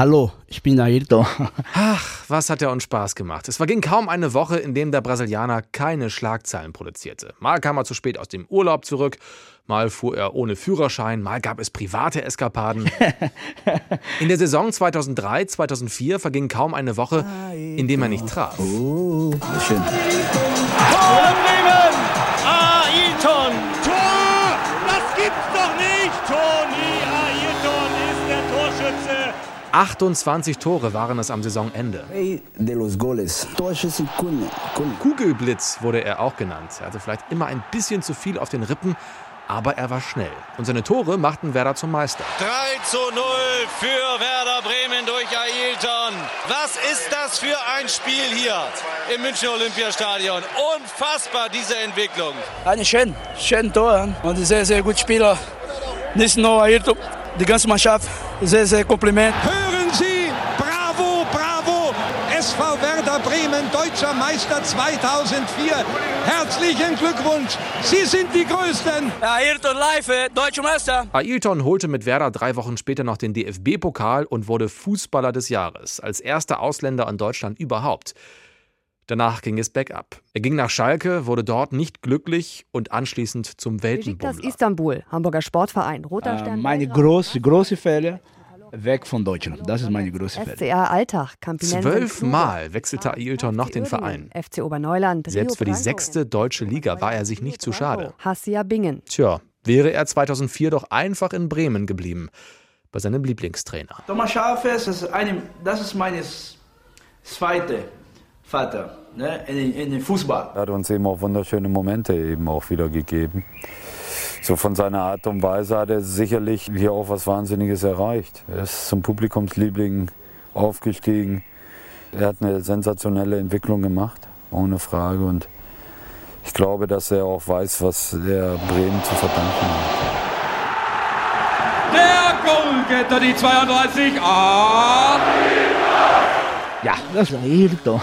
Hallo, ich bin Ayrton. Ach, was hat er uns Spaß gemacht. Es verging kaum eine Woche, in dem der Brasilianer keine Schlagzeilen produzierte. Mal kam er zu spät aus dem Urlaub zurück, mal fuhr er ohne Führerschein, mal gab es private Eskapaden. In der Saison 2003-2004 verging kaum eine Woche, in dem er nicht traf. Oh, schön. Tor 28 Tore waren es am Saisonende. Kugelblitz wurde er auch genannt. Er hatte vielleicht immer ein bisschen zu viel auf den Rippen, aber er war schnell. Und seine Tore machten Werder zum Meister. 3 zu 0 für Werder Bremen durch Ailton. Was ist das für ein Spiel hier im Münchner Olympiastadion? Unfassbar, diese Entwicklung. Ein schön, schön Tor und sehr, sehr gut Spieler. Nicht nur Ayrton, die ganze Mannschaft. Sehr, sehr Kompliment. Hören Sie, bravo, bravo, SV Werder Bremen, deutscher Meister 2004. Herzlichen Glückwunsch, Sie sind die Größten. Ayrton live, deutscher Meister. Ailton holte mit Werder drei Wochen später noch den DFB-Pokal und wurde Fußballer des Jahres, als erster Ausländer in Deutschland überhaupt. Danach ging es bergab. Er ging nach Schalke, wurde dort nicht glücklich und anschließend zum Weltenbummler. Istanbul, Hamburger Sportverein, Roter Äh, Stern. meine große, große Fälle weg von Deutschland. Das ist meine große Fälle. SCR Alltag, Campinense Zwölfmal wechselte Ailton noch den Verein. FC Oberneuland, Selbst für die sechste deutsche Liga war er sich nicht zu schade. Hassia Bingen. Tja, wäre er 2004 doch einfach in Bremen geblieben, bei seinem Lieblingstrainer. Thomas Schafes ist eine, das ist mein zweiter Vater ne, in, in den Fußball. Er hat uns eben auch wunderschöne Momente eben auch wieder gegeben. So von seiner Art und Weise hat er sicherlich hier auch was Wahnsinniges erreicht. Er ist zum Publikumsliebling aufgestiegen. Er hat eine sensationelle Entwicklung gemacht, ohne Frage. Und ich glaube, dass er auch weiß, was er Bremen zu verdanken hat. Der Goalgetter, die 32. Ah! Ja, das ist Ayrton.